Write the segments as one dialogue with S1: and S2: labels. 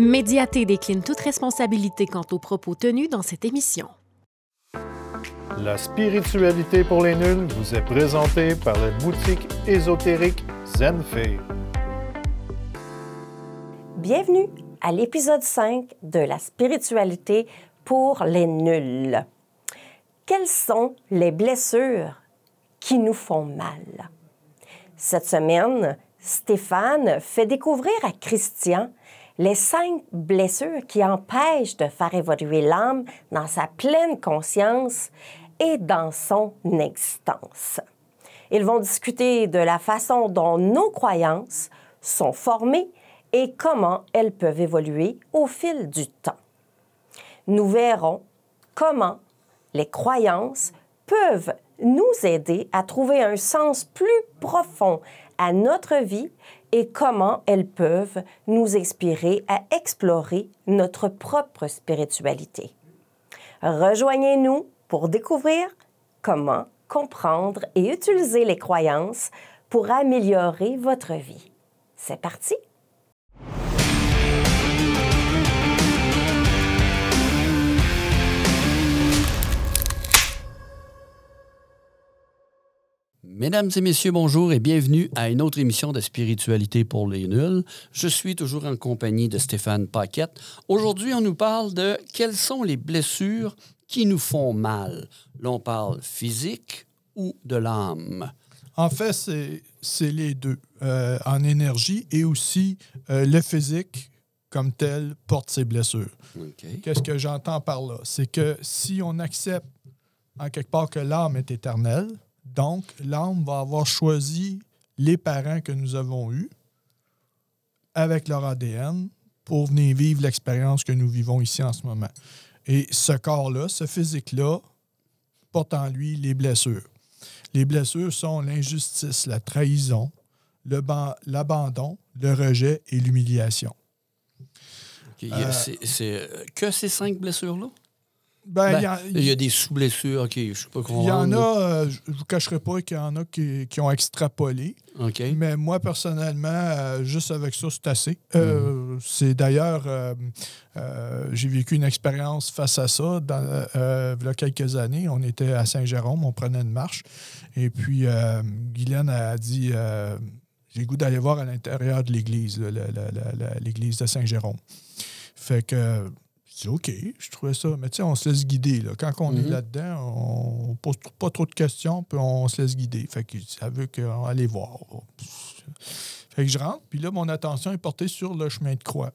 S1: Médiaté décline toute responsabilité quant aux propos tenus dans cette émission.
S2: La spiritualité pour les nuls vous est présentée par la boutique ésotérique Zenfei.
S3: Bienvenue à l'épisode 5 de la spiritualité pour les nuls. Quelles sont les blessures qui nous font mal? Cette semaine, Stéphane fait découvrir à Christian les cinq blessures qui empêchent de faire évoluer l'âme dans sa pleine conscience et dans son existence. Ils vont discuter de la façon dont nos croyances sont formées et comment elles peuvent évoluer au fil du temps. Nous verrons comment les croyances peuvent nous aider à trouver un sens plus profond à notre vie et comment elles peuvent nous inspirer à explorer notre propre spiritualité. Rejoignez-nous pour découvrir comment comprendre et utiliser les croyances pour améliorer votre vie. C'est parti!
S4: Mesdames et messieurs, bonjour et bienvenue à une autre émission de Spiritualité pour les nuls. Je suis toujours en compagnie de Stéphane Paquette. Aujourd'hui, on nous parle de quelles sont les blessures qui nous font mal. L'on parle physique ou de l'âme?
S5: En fait, c'est les deux, euh, en énergie et aussi euh, le physique comme tel porte ses blessures. Qu'est-ce que j'entends par là? C'est que si on accepte en quelque part que l'âme est éternelle, donc, l'âme va avoir choisi les parents que nous avons eus avec leur ADN pour venir vivre l'expérience que nous vivons ici en ce moment. Et ce corps-là, ce physique-là, porte en lui les blessures. Les blessures sont l'injustice, la trahison, l'abandon, le, rejet et l'humiliation.
S4: Euh, c'est que ces cinq blessures-là?
S5: Ben,
S4: ben, il, y a, des sous-blessures, OK, je sais pas comment.
S5: Il y en a, euh, je ne vous cacherai pas qu'il y en a qui, ont extrapolé. Mais moi, personnellement, euh, juste avec ça, c'est assez. Euh, mhm. C'est d'ailleurs, j'ai vécu une expérience face à ça dans, il y a quelques années. On était à Saint-Jérôme, on prenait une marche. Et puis, Guylaine a dit J'ai le goût d'aller voir à l'intérieur de l'église, l'église de Saint-Jérôme. Fait que c'est OK, je trouvais ça. Mais tu sais, on se laisse guider. Là. Quand on est mhm. là-dedans, on pose pas trop de questions, puis on se laisse guider. Fait que ça veut qu'on aller voir. Fait que je rentre, puis là, mon attention est portée sur le chemin de croix.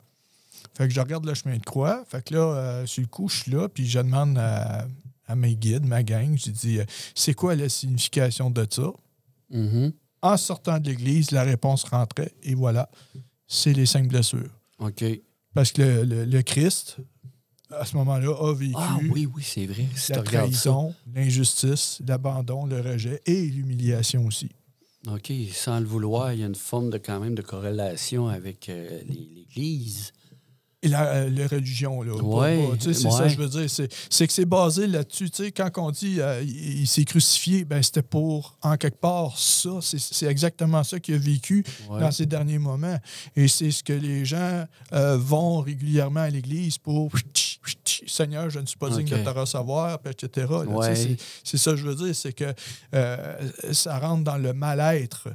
S5: Fait que je regarde le chemin de croix. Fait que là, euh, sur le coup, je suis là, puis je demande à, mes guides, ma gang, je dis euh, c'est quoi la signification de ça?
S4: Mhm.
S5: En sortant de l'église, la réponse rentrait, et voilà, c'est les cinq blessures.
S4: OK.
S5: Parce que le Christ, à ce moment-là, a vécu
S4: ah, oui, oui, c'est vrai.
S5: la trahison, l'injustice, l'abandon, le rejet et l'humiliation aussi.
S4: OK, sans le vouloir, il y a une forme de quand même de corrélation avec euh, l'Église.
S5: Et la, euh, religion, là.
S4: Oui.
S5: c'est ça, je veux dire. C'est que c'est basé là-dessus. Quand on dit euh, il, s'est crucifié, ben, c'était pour, en quelque part, ça. C'est exactement ça qu'il a vécu dans ces derniers moments. Et c'est ce que les gens vont régulièrement à l'Église pour Seigneur, je ne suis pas digne de te recevoir, etc. C'est ça que je veux dire, c'est que euh, ça rentre dans le mal-être.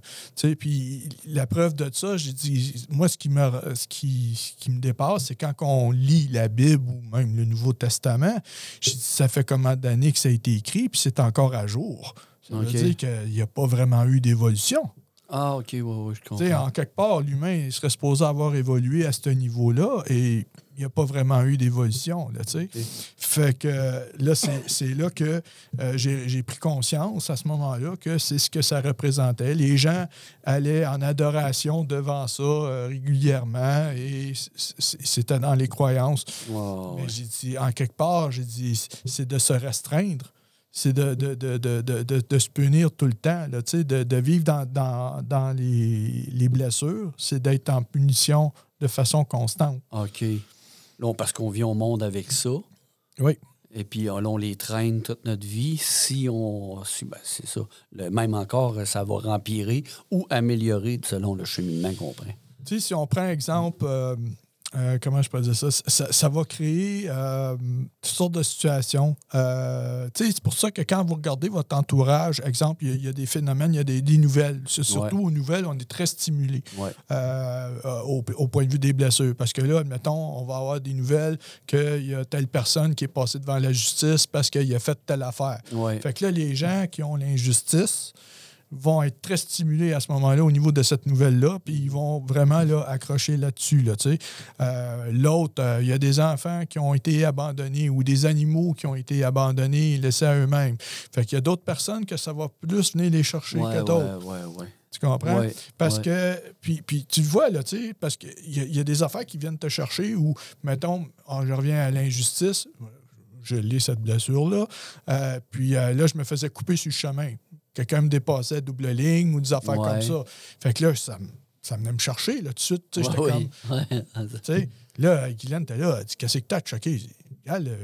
S5: Puis la preuve de ça, j'ai dit, moi, ce qui me, ce qui, qui me dépasse, c'est quand on lit la Bible ou même le Nouveau Testament, ça fait combien d'années que ça a été écrit, puis c'est encore à jour. Ça veut dire qu'il n'y a pas vraiment eu d'évolution.
S4: Ah, OK, oui, oui, je comprends.
S5: En quelque part, l'humain serait supposé avoir évolué à ce niveau-là et n'y a pas vraiment eu d'évolution. Là, Fait que là, c'est là que euh, j'ai pris conscience à ce moment-là que c'est ce que ça représentait. Les gens allaient en adoration devant ça euh, régulièrement et c'était dans les croyances. Mais j'ai dit, en quelque part, j'ai dit, c'est de se restreindre c'est de, de, se punir tout le temps, là, de, vivre dans, dans, les, blessures, c'est d'être en punition de façon constante.
S4: OK. Là, parce qu'on vit au monde avec ça.
S5: Oui.
S4: Et puis, on les traîne toute notre vie. Si on. Ben, c'est ça. même encore, ça va rempirer ou améliorer selon le cheminement qu'on prend.
S5: Tu sais, si on prend exemple, euh, euh, comment je peux dire ça? Ça, ça va créer euh, toutes sortes de situations. Euh, c'est pour ça que quand vous regardez votre entourage, exemple, il y, a- il y a des phénomènes, il y a des, des nouvelles. C'est surtout aux nouvelles, on est très stimulé
S4: Ouais.
S5: au, au point de vue des blessures. Parce que là, admettons, on va avoir des nouvelles qu'il y a telle personne qui est passée devant la justice parce qu'il a fait telle affaire.
S4: Ouais.
S5: Fait que là, les gens qui ont l'injustice vont être très stimulés à ce moment-là au niveau de cette nouvelle-là, puis ils vont vraiment là, accrocher là-dessus. Là. Euh, L'autre, euh, il y a des enfants qui ont été abandonnés ou des animaux qui ont été abandonnés et laissés à eux-mêmes. Fait qu'il y a d'autres personnes que ça va plus venir les chercher
S4: Ouais,
S5: que d'autres.
S4: ouais, ouais, ouais.
S5: Tu comprends? Parce que, puis, puis tu le vois, là, tu sais, parce qu'il y, y a des affaires qui viennent te chercher où, mettons, oh, je reviens à l'injustice, je lis cette blessure-là, euh, puis euh, là, je me faisais couper sur le chemin. Quelqu'un me dépassait double ligne ou des affaires
S4: Ouais.
S5: comme ça. Fait que là, ça, ça venait me chercher, là, tout de suite.
S4: Ouais,
S5: j'étais
S4: oui. Ouais.
S5: comme, tu sais, là, Guylaine était là, elle dit, qu'est-ce que t'as de choqué? Euh,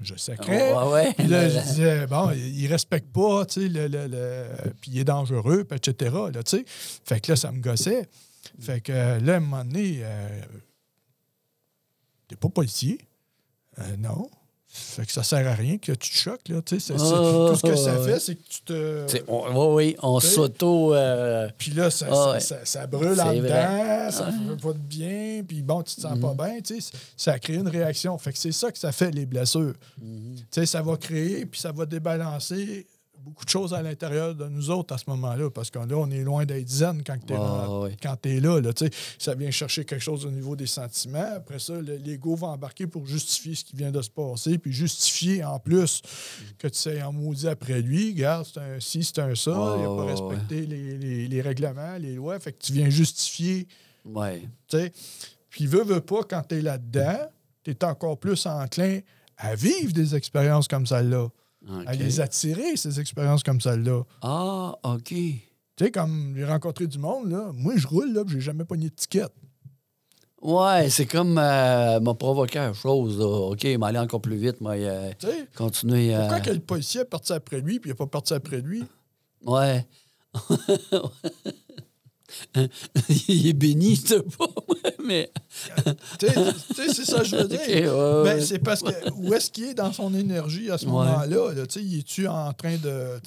S5: je sacrais.
S4: Ouais, ouais.
S5: Puis là, je disais, bon, il respecte pas, tu sais, le, le- le- puis il est dangereux, puis etc. Là. Fait que là, ça me gossait. Fait que euh, là, à un moment donné, euh, t'es pas policier? Euh, non. Fait que ça sert à rien que tu te choques, là.
S4: Oh,
S5: tout ce que ça fait, c'est que tu te.
S4: On- oui, oui, on s'auto. euh,
S5: Puis là, ça,
S4: Ah
S5: ça- ça- ça brûle en dedans,
S4: vrai.
S5: ça
S4: Ouais.
S5: fait pas de bien, puis bon, tu te sens pas
S4: Mhm.
S5: bien, ça crée une réaction. Fait que c'est ça que ça fait, les blessures.
S4: mhm.
S5: Ça va créer, puis ça va débalancer beaucoup de choses à l'intérieur de nous autres à ce moment-là, parce que là, on est loin d'être zen quand tu es, là. ça vient chercher quelque chose au niveau des sentiments. Après ça, le- l'ego va embarquer pour justifier ce qui vient de se passer, puis justifier en plus que tu sais en maudit après lui. Regarde, c'est un ci, c'est un ça, il n'a pas
S4: ouais,
S5: respecté les, les- les règlements, les lois. Fait que tu viens justifier
S4: Ouais.
S5: tu sais. Puis, veut, veut pas, quand tu es là-dedans, tu es encore plus enclin à vivre des expériences comme celle-là,
S4: OK.
S5: à les attirer, ces expériences comme celle-là.
S4: Ah, OK.
S5: Tu sais, comme j'ai rencontré du monde, là, moi, je roule, là, puis j'ai jamais pogné de ticket.
S4: Ouais, c'est comme euh, m'a provoqué quelque chose. Là. OK, il aller encore plus vite, mais euh,
S5: Tu sais,
S4: continuer.
S5: pourquoi
S4: euh,
S5: que le policier est parti après lui, puis il n'est pas parti après lui?
S4: Ouais. il est béni, je sais pas, mais.
S5: Tu sais, c'est ça que je veux dire.
S4: Ouais.
S5: Ben, c'est parce que où est-ce qu'il est dans son énergie à ce
S4: Ouais.
S5: moment-là? Là, il est-tu en train de.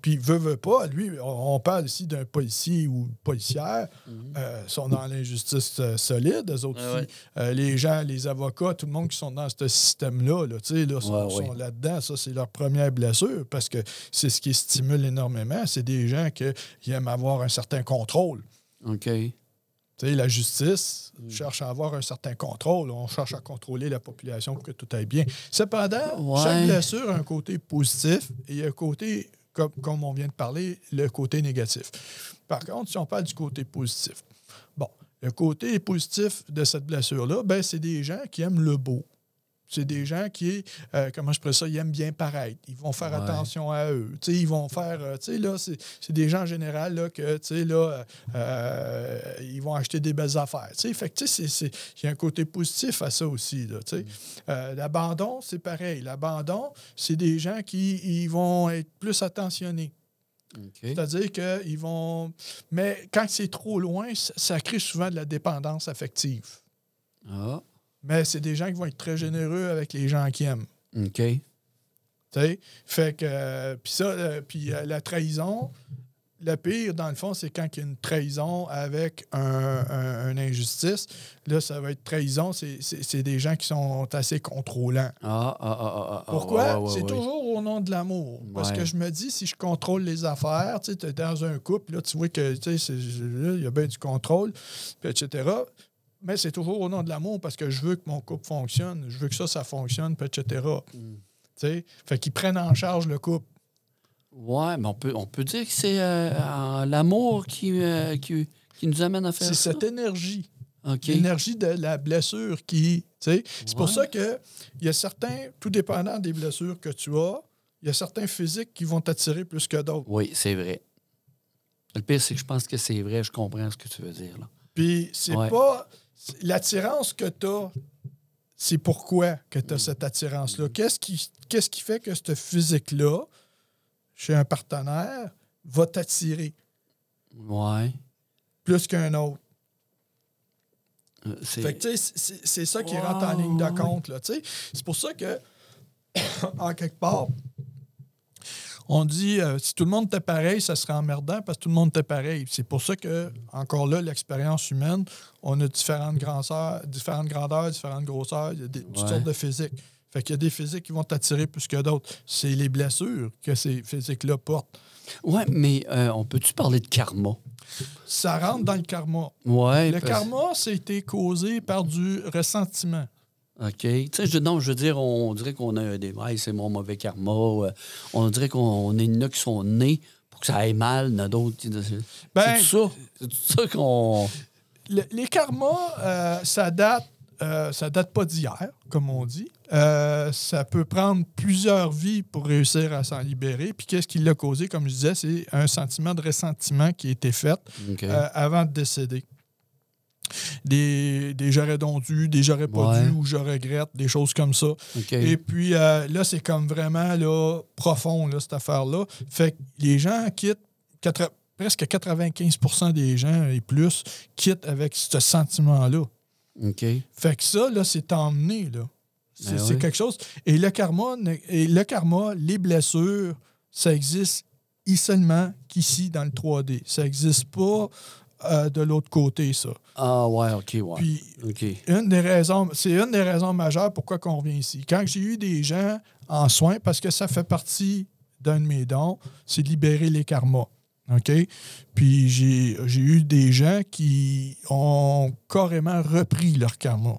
S5: Puis, veut, veut pas, lui, on, parle ici d'un policier ou policière, euh, sont dans l'injustice euh, solide, eux autres.
S4: Ouais.
S5: Euh, les gens, les avocats, tout le monde qui sont dans ce système-là, là, là, sont là-dedans. Ça, c'est leur première blessure parce que c'est ce qui stimule énormément. C'est des gens qui aiment avoir un certain contrôle.
S4: OK.
S5: Tu sais, la justice
S4: Mm.
S5: cherche à avoir un certain contrôle. On cherche à contrôler la population pour que tout aille bien. Cependant,
S4: Ouais.
S5: chaque blessure a un côté positif et un côté, comme, comme on vient de parler, le côté négatif. Par contre, si on parle du côté positif, bon, le côté positif de cette blessure-là, ben, c'est des gens qui aiment le beau. C'est des gens qui, euh, comment je pourrais ça, ils aiment bien paraître. Ils vont faire
S4: Ouais.
S5: attention à eux. Ils vont faire, euh, là, c'est des gens en général, là, que, là, euh, ils vont acheter des belles affaires. Fait que, il y a un côté positif à ça aussi. Euh, L'abandon, c'est pareil. L'abandon, c'est des gens qui ils vont être plus attentionnés. C'est-à-dire qu'ils vont... Mais quand c'est trop loin, ça, ça crée souvent de la dépendance affective.
S4: Ah,
S5: Mais c'est des gens qui vont être très généreux avec les gens qui aiment.
S4: OK.
S5: Tu sais? Fait que. euh, puis ça, euh, puis euh, la trahison, le pire, dans le fond, c'est quand il y a une trahison avec un, un- une injustice. Là, ça va être trahison. C'est- des gens qui sont assez contrôlants.
S4: Ah, ah, ah, ah, ah.
S5: Pourquoi?
S4: Ouais, ouais,
S5: c'est
S4: ouais.
S5: toujours au nom de l'amour. Parce que je me dis, si je contrôle les affaires, tu es dans un couple, là, tu vois que il y a bien du contrôle, puis etc. Mais c'est toujours au nom de l'amour parce que je veux que mon couple fonctionne, je veux que ça, ça fonctionne, puis etc.
S4: Mm.
S5: Tu sais? Fait qu'ils prennent en charge le couple.
S4: Ouais, mais on peut, on peut dire que c'est euh, l'amour qui, euh, qui, qui nous amène à faire
S5: C'est
S4: ça?
S5: cette énergie, l'énergie de la blessure qui. tu sais, C'est pour ça que il y a certains, tout dépendant des blessures que tu as, il y a certains physiques qui vont t'attirer plus que d'autres.
S4: Oui, c'est vrai. Le pire, c'est que je pense que c'est vrai. Je comprends ce que tu veux dire. Là.
S5: Puis c'est
S4: Ouais.
S5: pas. L'attirance que tu as, c'est pourquoi que tu as cette attirance-là. Qu'est-ce qui, qu'est-ce qui fait que ce physique-là, chez un partenaire, va t'attirer?
S4: Ouais.
S5: plus qu'un autre?
S4: Euh, c'est-
S5: Fait que, tu sais, c'est ça qui rentre en ligne de compte. là. C'est pour ça que, en quelque part, on dit euh, si tout le monde était pareil, ça serait emmerdant parce que tout le monde était pareil. C'est pour ça que, encore là, l'expérience humaine, on a différentes grandeurs, différentes grandeurs, différentes grosseurs, il y a des, toutes
S4: Ouais.
S5: sortes de physiques. Fait qu'il y a des physiques qui vont t'attirer plus que d'autres. C'est les blessures que ces physiques-là portent.
S4: Ouais, mais euh, on peut-tu parler de karma?
S5: Ça rentre dans le karma.
S4: Ouais.
S5: Le
S4: parce-
S5: karma, c'était causé par du ressentiment.
S4: OK. Tu sais, je, non, je veux dire, on, dirait qu'on a des. Ouais, c'est mon mauvais karma. euh, on dirait qu'on est a qui sont nés pour que ça aille mal, il y en a d'autres.
S5: Ben,
S4: c'est tout ça. C'est tout ça qu'on.
S5: Le- les karmas, euh, ça date, euh, ça date pas d'hier, comme on dit. Ça peut prendre plusieurs vies pour réussir à s'en libérer. Puis qu'est-ce qui l'a causé, comme je disais, c'est un sentiment de ressentiment qui a été fait avant de décéder. Des, des j'aurais donc dû, des j'aurais pas
S4: Ouais.
S5: dû ou je regrette, des choses comme ça. Et puis euh, là, c'est comme vraiment là, profond, là, cette affaire-là. Fait que les gens quittent, quatre- presque 95% des gens et plus quittent avec ce sentiment-là. Fait que ça, là, c'est emmené, là. C'est
S4: Ben oui.
S5: quelque chose. Et le karma, et le karma, les blessures, ça existe seulement qu'ici, dans le 3D. Ça n'existe pas euh, de l'autre côté, ça.
S4: Ah, ouais, OK, ouais.
S5: Puis une des raisons, c'est une des raisons majeures pourquoi on vient ici. Quand j'ai eu des gens en soins, parce que ça fait partie d'un de mes dons, c'est de libérer les karmas. OK? Puis j'ai j'ai eu des gens qui ont carrément repris leur karma.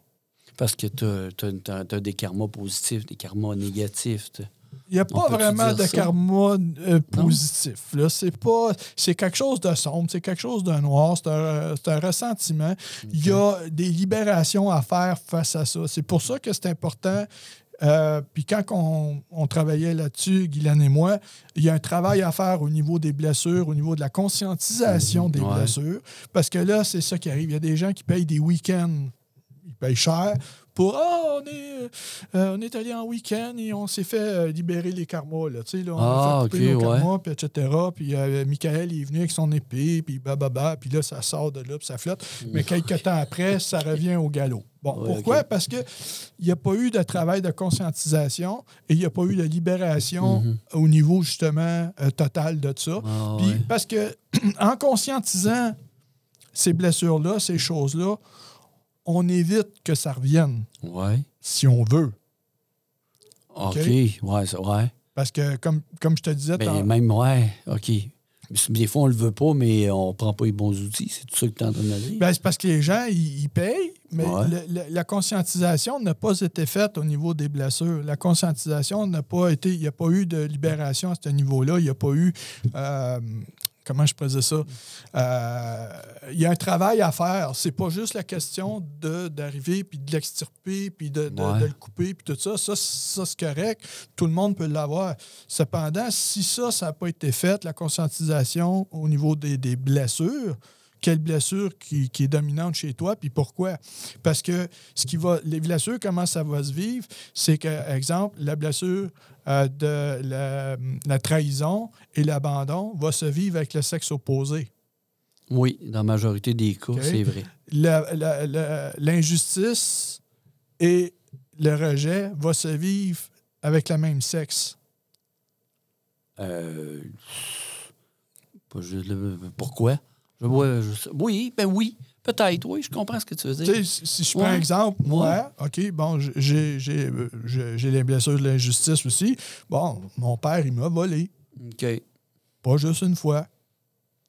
S4: Parce que tu as, des karmas positifs, des karmas négatifs.
S5: Il n'y a pas vraiment de
S4: ça?
S5: karma euh, positif. C'est pas. C'est quelque chose de sombre, c'est quelque chose de noir, c'est un, un ressentiment. Il y a des libérations à faire face à ça. C'est pour ça que c'est important. Euh, puis quand on, on travaillait là-dessus, Guylaine et moi, il y a un travail à faire au niveau des blessures, au niveau de la conscientisation
S4: Mhm,
S5: des
S4: ouais.
S5: blessures. Parce que là, c'est ça qui arrive. Il y a des gens qui payent des week-ends. Ils payent cher pour Ah, on est, euh, on est allé en week-end et on s'est fait euh, libérer les karmas. Là, là, on
S4: Ah,
S5: a fait couper nos
S4: ouais.
S5: karmas, puis etc. Puis euh, Michael est venu avec son épée, puis bababa, puis là, ça sort de là, puis ça flotte. Mais quelques temps après, ça revient au galop. Bon,
S4: Ouais,
S5: pourquoi?
S4: ok.
S5: Parce qu'il n'y a pas eu de travail de conscientisation et il n'y a pas eu de libération
S4: Mhm.
S5: au niveau, justement, euh, total de ça.
S4: Ah,
S5: Puis
S4: ouais.
S5: parce que en conscientisant ces blessures-là, ces choses-là, on évite que ça revienne
S4: Ouais.
S5: si on veut.
S4: OK. Ouais, ça, ouais.
S5: Parce que, comme, comme je te disais,
S4: Ben, même, ouais, OK. Des fois, on le veut pas, mais on prend pas les bons outils. C'est tout ça que tu es en train de dire?
S5: ben, c'est parce que les gens, ils, ils payent, mais
S4: Ouais.
S5: le- le- la conscientisation n'a pas été faite au niveau des blessures. La conscientisation n'a pas été... Il n'y a pas eu de libération à ce niveau-là. Il n'y a pas eu... euh, comment je présente ça? Euh, il y a un travail à faire. C'est pas juste la question d'arriver puis de l'extirper puis de, de-
S4: Ouais.
S5: de le couper puis tout ça. Ça, ça, c'est correct. Tout le monde peut l'avoir. Cependant, si ça, ça n'a pas été fait, la conscientisation au niveau des, des blessures, quelle blessure qui, qui est dominante chez toi, puis pourquoi? Parce que ce qui va, les blessures, comment ça va se vivre, c'est que, exemple, la blessure euh, de la, la trahison et l'abandon va se vivre avec le sexe opposé.
S4: Oui, dans la majorité des cas, c'est vrai.
S5: L'injustice et le rejet va se vivre avec le même sexe.
S4: Euh, pourquoi? Je vois, je- oui, ben oui, peut-être, oui, je comprends ce que tu veux dire.
S5: si si je prends
S4: Ouais.
S5: un exemple, moi, OK, bon, j'ai j'ai- euh, j'ai- j'ai les blessures de l'injustice aussi. Bon, mon père, il m'a volé.
S4: OK.
S5: Pas juste une fois.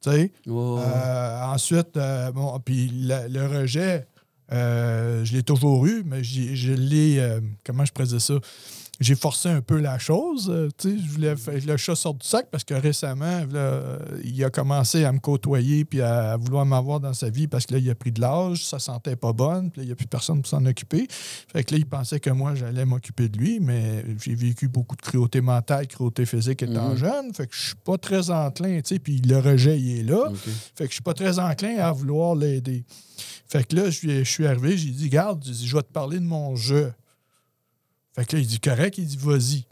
S5: Tu sais? Euh, ensuite, euh, bon, puis le, le rejet, euh, je l'ai toujours eu, mais je l'ai. comment je présente ça? J'ai forcé un peu la chose. euh, tu sais, je voulais le chat sort du sac parce que récemment, là, il a commencé à me côtoyer puis à vouloir m'avoir dans sa vie parce que là, il a pris de l'âge, sa santé n'est pas bonne, puis là, il n'y a plus personne pour s'en occuper. Fait que là, il pensait que moi, j'allais m'occuper de lui, mais j'ai vécu beaucoup de cruauté mentale, cruauté physique étant
S4: Mhm.
S5: jeune. Fait que je suis pas très enclin, tu sais, puis le rejet, il est là.
S4: OK.
S5: Fait que je suis pas très enclin à vouloir l'aider. Fait que là, je suis, arrivé, j'ai dit, garde, je vais te parler de mon jeu. Fait que là, il dit, correct, il dit, vas-y.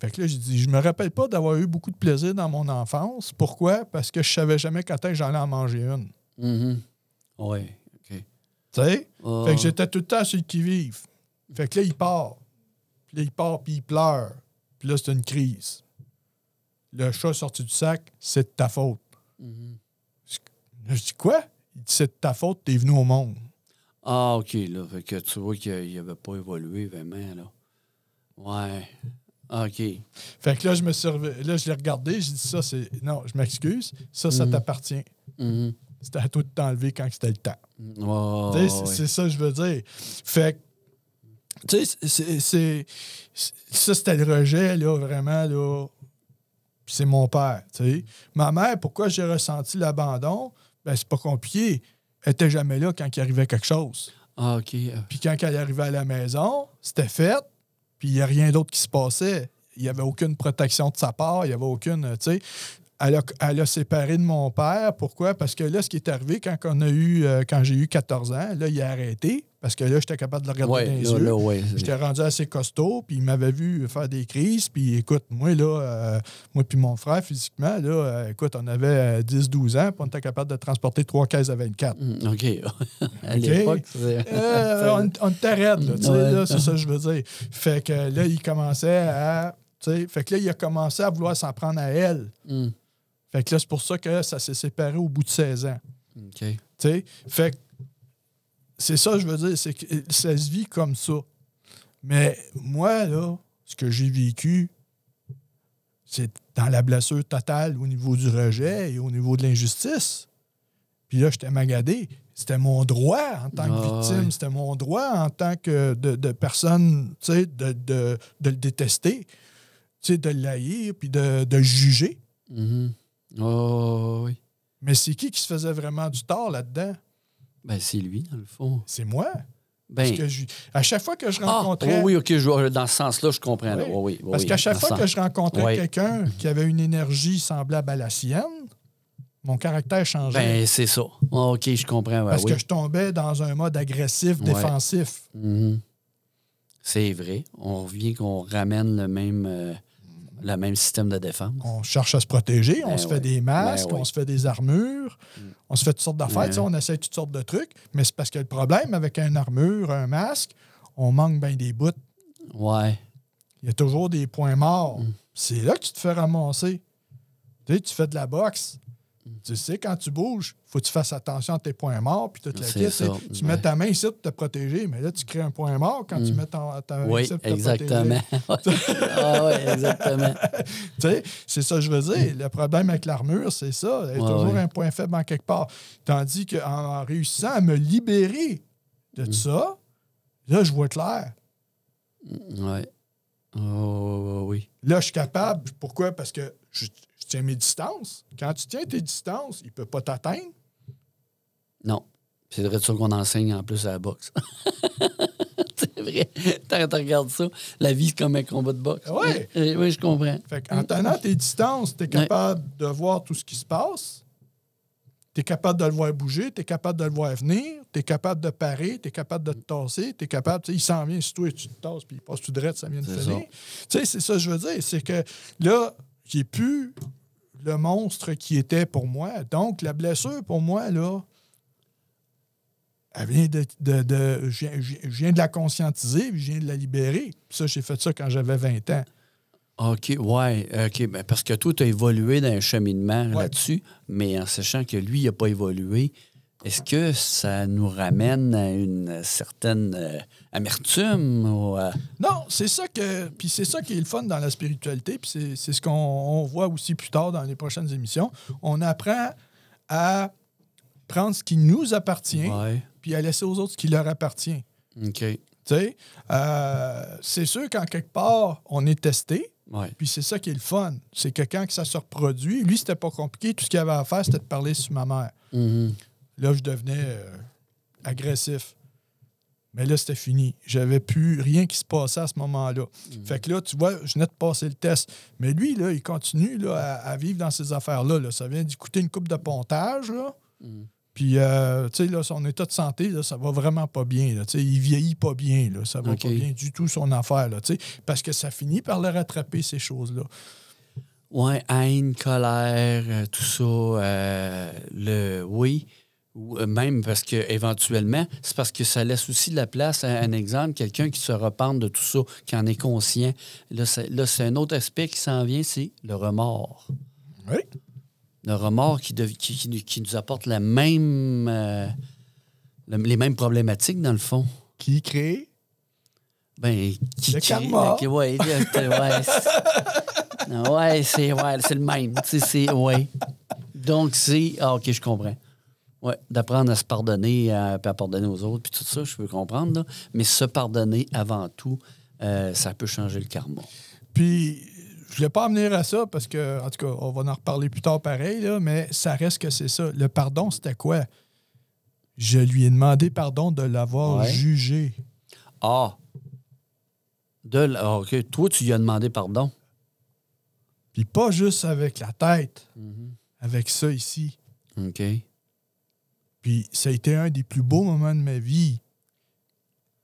S5: Fait que là, j'ai dit, je me rappelle pas d'avoir eu beaucoup de plaisir dans mon enfance. Pourquoi? Parce que je savais jamais quand est-ce que j'allais en manger une.
S4: Mhm. Oui, OK.
S5: Tu sais?
S4: Ah.
S5: Fait que j'étais tout le temps sur le qui-vive. Fait que là, il part. Puis là, il part, puis il pleure. Puis là, c'est une crise. Le chat sorti du sac, c'est de ta faute. Là, je dis quoi? Il dit, c'est de ta faute, t'es venu au monde.
S4: Ah, OK, là. Fait que tu vois qu'il n'avait pas évolué vraiment, là. Ouais. OK.
S5: Fait que là, je me suis là, je l'ai regardé, j'ai dit ça, c'est. Non, je m'excuse. Ça, ça
S4: Mhm.
S5: t'appartient.
S4: Mhm.
S5: C'était à toi de t'enlever quand c'était le temps. Sais, c'est- ça que je veux dire. Fait que, tu sais, c'est- Ça, c'était le rejet, là, vraiment, là. C'est mon père, tu sais. Ma mère, pourquoi j'ai ressenti l'abandon? Ben, c'est pas compliqué. Elle était jamais là quand il arrivait quelque chose.
S4: Ah, OK. euh,
S5: Puis quand elle arrivait à la maison, c'était fait, puis il n'y a rien d'autre qui se passait. Il n'y avait aucune protection de sa part, il n'y avait aucune, tu sais. Elle a, elle a séparé de mon père. Pourquoi? Parce que là, ce qui est arrivé quand, on a eu, euh, quand j'ai eu 14 ans, là, il a arrêté. Parce que là, j'étais capable de le regarder
S4: Ouais,
S5: dans les
S4: là,
S5: yeux.
S4: ouais.
S5: J'étais rendu assez costaud, puis il m'avait vu faire des crises. Puis écoute, moi, là, euh, moi puis mon frère, physiquement, là, euh, écoute, on avait 10-12 ans, puis on était capable de transporter trois caisses à 24.
S4: Mm, OK. à l'époque,
S5: on, on raide, là, tu sais,
S4: Ouais.
S5: là, c'est ça que je veux dire. Fait que là, il commençait à. Fait que là, il a commencé à vouloir s'en prendre à elle.
S4: Mm,
S5: Fait que là, c'est pour ça que ça s'est séparé au bout de 16 ans.
S4: OK.
S5: tu sais? Fait que c'est ça, que je veux dire, c'est que ça se vit comme ça. Mais moi, là, ce que j'ai vécu, c'est dans la blessure totale au niveau du rejet et au niveau de l'injustice. Puis là, j'étais magadé. C'était mon droit en tant que
S4: Ah,
S5: victime, c'était mon droit en tant que de, de personne, tu sais, de, de, de le détester, tu sais, de le haïr, puis de, de le juger.
S4: Mhm. Oh, oui.
S5: Mais c'est qui qui se faisait vraiment du tort là-dedans?
S4: Ben, c'est lui, dans le fond.
S5: C'est moi?
S4: Ben,
S5: Parce que je- à chaque fois que je
S4: ah,
S5: rencontrais.
S4: oui, oui, OK, je vois- dans ce sens-là, je comprends.
S5: Oui.
S4: Oui, oui,
S5: Parce qu'à chaque fois que je rencontrais
S4: Oui.
S5: quelqu'un qui avait une énergie semblable à la sienne, mon caractère changeait.
S4: Ben, c'est ça. Ah, OK, je comprends.
S5: parce que je tombais dans un mode agressif, défensif.
S4: Mhm. C'est vrai. On revient qu'on ramène le même, euh, le même système de défense.
S5: On cherche à se protéger, on
S4: Ben
S5: se fait des masques,
S4: Ben ouais.
S5: on se fait des armures, on se fait toutes sortes d'affaires, sais, on essaie toutes sortes de trucs. Mais c'est parce que le problème avec une armure, un masque, on manque bien des bouts.
S4: Ouais.
S5: Il y a toujours des points morts.
S4: Mm.
S5: C'est là que tu te fais ramasser. Tu sais, tu fais de la boxe.
S4: Mm.
S5: Tu sais, quand tu bouges, faut que tu fasses attention à tes points morts. Puis toute la
S4: ça,
S5: tu
S4: ouais.
S5: mets ta main ici pour te protéger, mais là, tu crées un point mort quand tu
S4: Mm.
S5: mets ton- ta main
S4: Oui,
S5: ici pour te
S4: exactement. ah, oui, exactement.
S5: protéger. Tu sais, c'est ça que je veux dire. Le problème avec l'armure, c'est ça. Il y a
S4: Ouais,
S5: toujours
S4: ouais.
S5: un point faible en quelque part. Tandis qu'en en réussissant à me libérer de
S4: Mm.
S5: ça, là, je vois clair.
S4: Oui. Oh, oui.
S5: Là, je suis capable. Pourquoi? Parce que je tiens mes distances. Quand tu tiens tes distances, il ne peut pas t'atteindre.
S4: Non. C'est vrai de ça qu'on enseigne en plus à la boxe. c'est vrai. Quand tu regardes ça, la vie, c'est comme un combat de boxe.
S5: Ouais.
S4: Oui, oui, je comprends.
S5: Fait qu'en tenant tes distances, tu es capable de voir tout ce qui se passe. Tu es capable de le voir bouger, tu es capable de le voir venir, tu es capable de parer, tu es capable de te tasser, tu es capable, il s'en vient sur toi et tu te tasses, puis il passe tout droit, ça vient de finir. Tu sais, c'est ça que je veux dire, c'est que là, j'ai plus le monstre qui était pour moi. Donc, la blessure, pour moi, là, elle vient de. de- de- je, viens, je de la conscientiser, puis je viens de la libérer. Puis ça, j'ai fait ça quand j'avais 20 ans.
S4: OK, ouais, OK. Ben parce que toi, tu as évolué dans un cheminement
S5: Ouais.
S4: là-dessus, mais en sachant que lui, il n'a pas évolué, est-ce que ça nous ramène à une certaine euh, amertume ou à-
S5: Non, c'est ça que. Puis c'est ça qui est le fun dans la spiritualité, puis c'est- c'est ce qu'on on voit aussi plus tard dans les prochaines émissions. On apprend à prendre ce qui nous appartient, puis à laisser aux autres ce qui leur appartient.
S4: OK.
S5: Tu sais, euh, c'est sûr qu'en quelque part, on est testé,
S4: Ouais.
S5: puis c'est ça qui est le fun. C'est que quand ça se reproduit, lui, c'était pas compliqué. Tout ce qu'il avait à faire, c'était de parler sur ma mère.
S4: Mhm.
S5: Là, je devenais euh, agressif. Mais là, c'était fini. J'avais plus rien qui se passait à ce moment-là. Fait que là, tu vois, je venais de passer le test. Mais lui, là, il continue là, à, à vivre dans ces affaires-là. là. Ça vient d'écouter une coupe de pontage. Là.
S4: Mhm.
S5: Puis, euh, tu sais, là, son état de santé, là, ça va vraiment pas bien. Là. Il vieillit pas bien. Là. Ça va pas bien du tout, son affaire. Là, parce que ça finit par le rattraper, ces choses-là.
S4: Ouais, haine, colère, euh, tout ça. euh, le oui. Ou euh, même parce que éventuellement, c'est parce que ça laisse aussi de la place à un exemple, quelqu'un qui se repente de tout ça, qui en est conscient. Là, c'est, un autre aspect qui s'en vient, c'est le remords.
S5: Oui.
S4: Le remords qui, dev- qui, qui nous- qui nous apporte la même, euh, le- les mêmes problématiques, dans le fond.
S5: Qui crée?
S4: Ben, qui
S5: Le
S4: crée-
S5: karma.
S4: ok, ouais, ouais, c'est- ouais, ouais, le même. C'est ouais. Donc c'est ah, ok, je comprends. Ouais, d'apprendre à se pardonner, à, puis à pardonner aux autres, puis tout ça, je peux comprendre. là. Mais se pardonner avant tout, euh, ça peut changer le karma.
S5: Puis, je voulais pas en venir à ça parce que, en tout cas, on va en reparler plus tard pareil, là, mais ça reste que c'est ça. Le pardon, c'était quoi? Je lui ai demandé pardon de l'avoir
S4: Ouais.
S5: jugé.
S4: Ah. De l- ah, ok, toi tu lui as demandé pardon.
S5: Puis pas juste avec la tête, avec ça ici.
S4: Ok.
S5: Puis ça a été un des plus beaux moments de ma vie.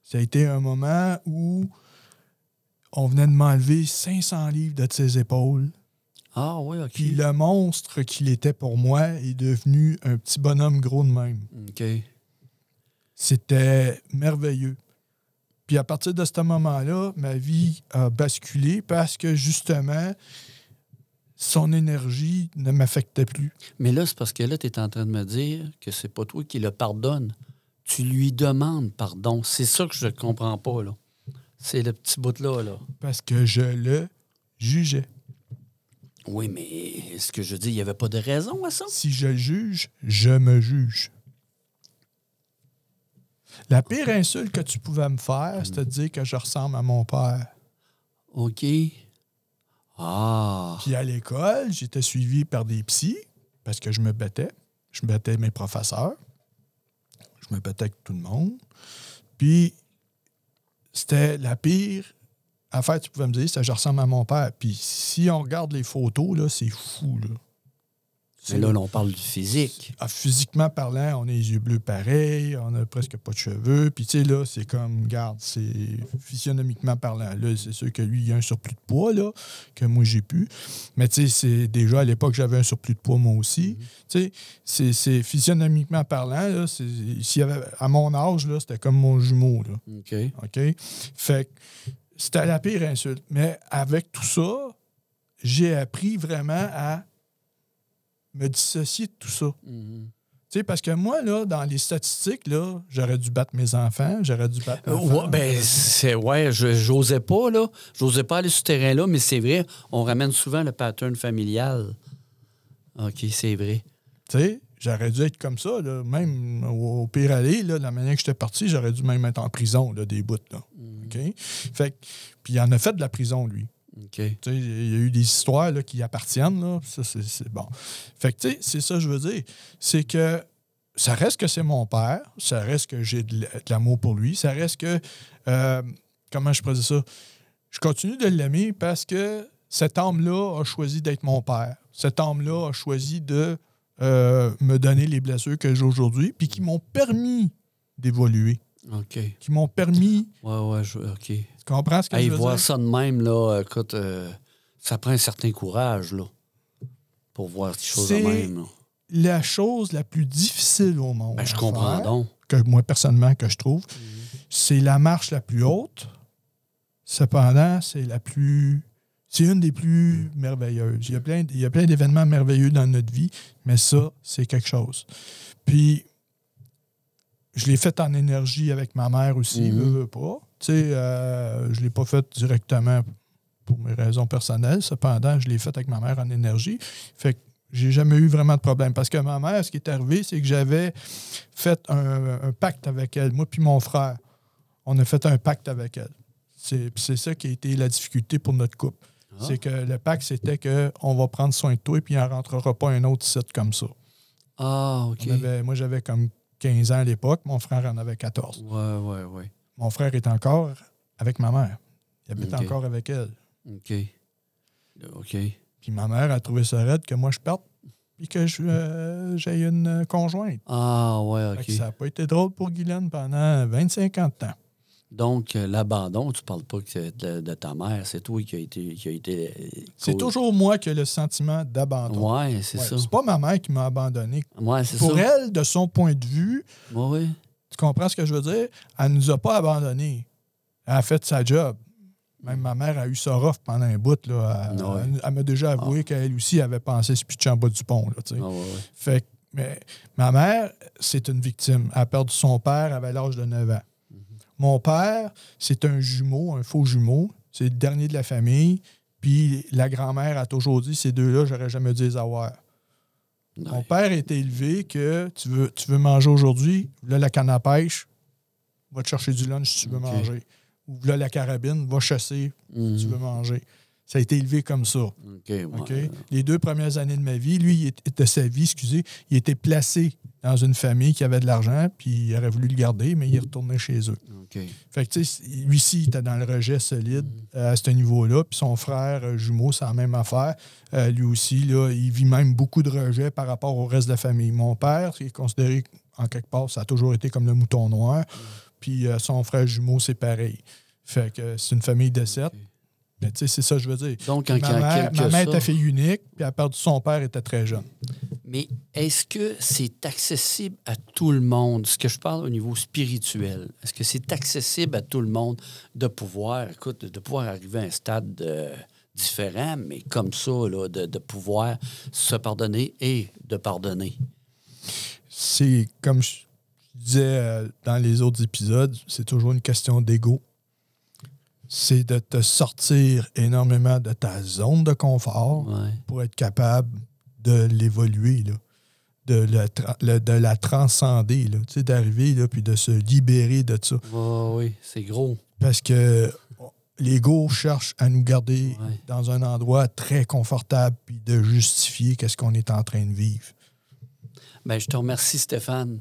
S5: Ça a été un moment où on venait de m'enlever 500 livres de ses épaules.
S4: Ah oui, ok.
S5: Puis le monstre qu'il était pour moi est devenu un petit bonhomme gros de même.
S4: Ok.
S5: C'était merveilleux. Puis à partir de ce moment-là, ma vie a basculé parce que justement, son énergie ne m'affectait plus.
S4: Mais là, c'est parce que là, tu es en train de me dire que c'est pas toi qui le pardonne. Tu lui demandes pardon. C'est ça que je comprends pas, là. C'est le petit bout-là, là.
S5: Parce que je le jugeais.
S4: Oui, mais ce que je dis, il n'y avait pas de raison à ça?
S5: Si je le juge, je me juge. La pire insulte que tu pouvais me faire, c'est de dire que je ressemble à mon père.
S4: OK. Ah.
S5: Puis à l'école, j'étais suivi par des psys parce que je me battais. Je me battais mes professeurs. Je me battais avec tout le monde. Puis c'était la pire affaire tu pouvais me dire, c'est je ressemble à mon père. Puis si on regarde les photos, là, c'est fou.
S4: Mais là, on parle du physique.
S5: Ah, physiquement parlant, on a les yeux bleus pareils, on a presque pas de cheveux. Puis, tu sais, là, c'est comme, regarde, c'est physionomiquement parlant. Là, c'est sûr que lui, il a un surplus de poids, là, que moi, j'ai pu. Mais, tu sais, c'est déjà à l'époque, j'avais un surplus de poids, moi aussi. Tu sais, c'est- physionomiquement parlant, là, y avait, à mon âge, là, c'était comme mon jumeau, là.
S4: OK.
S5: OK? Fait que c'était la pire insulte. Mais avec tout ça, j'ai appris vraiment à me dissocier de tout ça.
S4: Mhm.
S5: Parce que moi, là, dans les statistiques, là, j'aurais dû battre mes enfants, j'aurais dû battre
S4: Euh, ouais, ben, c'est ouais, j'osais pas là, j'osais pas aller sur ce terrain-là, mais c'est vrai, on ramène souvent le pattern familial. OK, c'est vrai.
S5: Tu sais, j'aurais dû être comme ça, là, même au, au pire aller, là, de la manière que j'étais parti, j'aurais dû même être en prison, là, des bouts, là. OK? Fait que- puis il en a fait de la prison, lui. Il y a eu des histoires qui appartiennent. Ça, c'est, bon. Fait que, c'est ça que je veux dire. C'est que ça reste que c'est mon père. Ça reste que j'ai de l'amour pour lui. Ça reste que. euh, comment je pourrais ça? Je continue de l'aimer parce que cet homme-là a choisi d'être mon père. Cet homme-là a choisi de euh, me donner les blessures que j'ai aujourd'hui, puis qui m'ont permis d'évoluer, Qui m'ont permis.
S4: Ouais, ouais, je- OK.
S5: Tu comprends ce que
S4: Hey,
S5: je veux
S4: voir
S5: dire?
S4: ça de même, là, écoute, euh, ça prend un certain courage, là, pour voir des choses de même. là.
S5: la chose la plus difficile au monde.
S4: Ben, je comprends
S5: faire,
S4: donc.
S5: Que moi, personnellement, que je trouve, c'est la marche la plus haute. Cependant, c'est la plus. C'est une des plus merveilleuses. Il y a plein, il y a plein d'événements merveilleux dans notre vie, mais ça, c'est quelque chose. Puis, je l'ai fait en énergie avec ma mère aussi,
S4: Mhm.
S5: veux pas. Tu sais, euh, je ne l'ai pas fait directement pour mes raisons personnelles. Cependant, je l'ai fait avec ma mère en énergie. Fait que j'ai jamais eu vraiment de problème. Parce que ma mère, ce qui est arrivé, c'est que j'avais fait un, un pacte avec elle, moi puis mon frère. On a fait un pacte avec elle. C'est ça qui a été la difficulté pour notre couple.
S4: Ah.
S5: C'est que le pacte, c'était qu'on va prendre soin de toi et puis il n'en rentrera pas un autre site comme ça.
S4: Ah, OK.
S5: Avait- moi, j'avais comme 15 ans à l'époque. Mon frère en avait 14.
S4: Ouais, ouais, ouais.
S5: Mon frère est encore avec ma mère. Il habite encore avec elle.
S4: OK. OK.
S5: Puis ma mère a trouvé ça raide que moi, je parte puis que euh, j'ai une conjointe.
S4: Ah, ouais, OK.
S5: Ça n'a pas été drôle pour Guylaine pendant 25 ans de temps.
S4: Donc, euh, l'abandon, tu parles pas que de, de ta mère, c'est toi qui a été. Qui a été euh,
S5: C'est toujours moi qui ai le sentiment d'abandon.
S4: Ouais, c'est
S5: Ouais,
S4: ça.
S5: C'est pas ma mère qui m'a abandonné.
S4: Ouais, c'est
S5: Pour
S4: ça.
S5: elle, de son point de vue,
S4: Ouais,
S5: tu comprends ce que je veux dire? Elle nous a pas abandonnés. Elle a fait sa job. Même ma mère a eu ça rough pendant un bout. Là. Elle,
S4: Ouais.
S5: elle- elle m'a déjà avoué qu'elle aussi avait pensé se pitcher en bas du pont. Là.
S4: Ah, ouais, ouais.
S5: Fait que, mais ma mère, c'est une victime. Elle a perdu son père, elle avait l'âge de 9 ans. Mon père, c'est un jumeau, un faux jumeau. C'est le dernier de la famille. Puis la grand-mère a toujours dit ces deux-là, j'aurais jamais dû les avoir. Mon père était élevé que tu veux, tu veux manger aujourd'hui, là la canne à pêche, va te chercher du lunch si tu veux manger. Ou là la carabine, va chasser
S4: Mhm.
S5: si tu veux manger. Ça a été élevé comme ça.
S4: Ouais.
S5: Les deux premières années de ma vie, lui, de sa vie, excusez, il était placé dans une famille qui avait de l'argent, puis il aurait voulu le garder, mais il est retourné chez eux. Fait que, lui aussi, il était dans le rejet solide euh, à ce niveau-là. Puis son frère euh, jumeau, c'est la même affaire. Euh, lui aussi, là, il vit même beaucoup de rejet par rapport au reste de la famille. Mon père, qui est considéré, en quelque part, ça a toujours été comme le mouton noir. Puis euh, son frère jumeau, c'est pareil. Fait que c'est une famille de sept. Mais tu sais, c'est ça que je veux dire.
S4: Donc, y
S5: Ma mère, ma mère était fille unique, puis elle a perdu son père, était très jeune.
S4: Mais est-ce que c'est accessible à tout le monde? Ce que je parle au niveau spirituel, est-ce que c'est accessible à tout le monde de pouvoir, écoute, de pouvoir arriver à un stade euh, différent, mais comme ça, là, de, de pouvoir se pardonner et de pardonner?
S5: c'est comme je disais euh, dans les autres épisodes, c'est toujours une question d'ego. C'est de te sortir énormément de ta zone de confort
S4: Ouais.
S5: pour être capable de l'évoluer, là. de, le la transcender, là. Tu sais, d'arriver là, puis de se libérer de ça.
S4: Oui, c'est gros.
S5: Parce que l'ego cherche à nous garder
S4: Ouais.
S5: dans un endroit très confortable puis de justifier qu'est-ce qu'on est en train de vivre.
S4: Ben, je te remercie, Stéphane.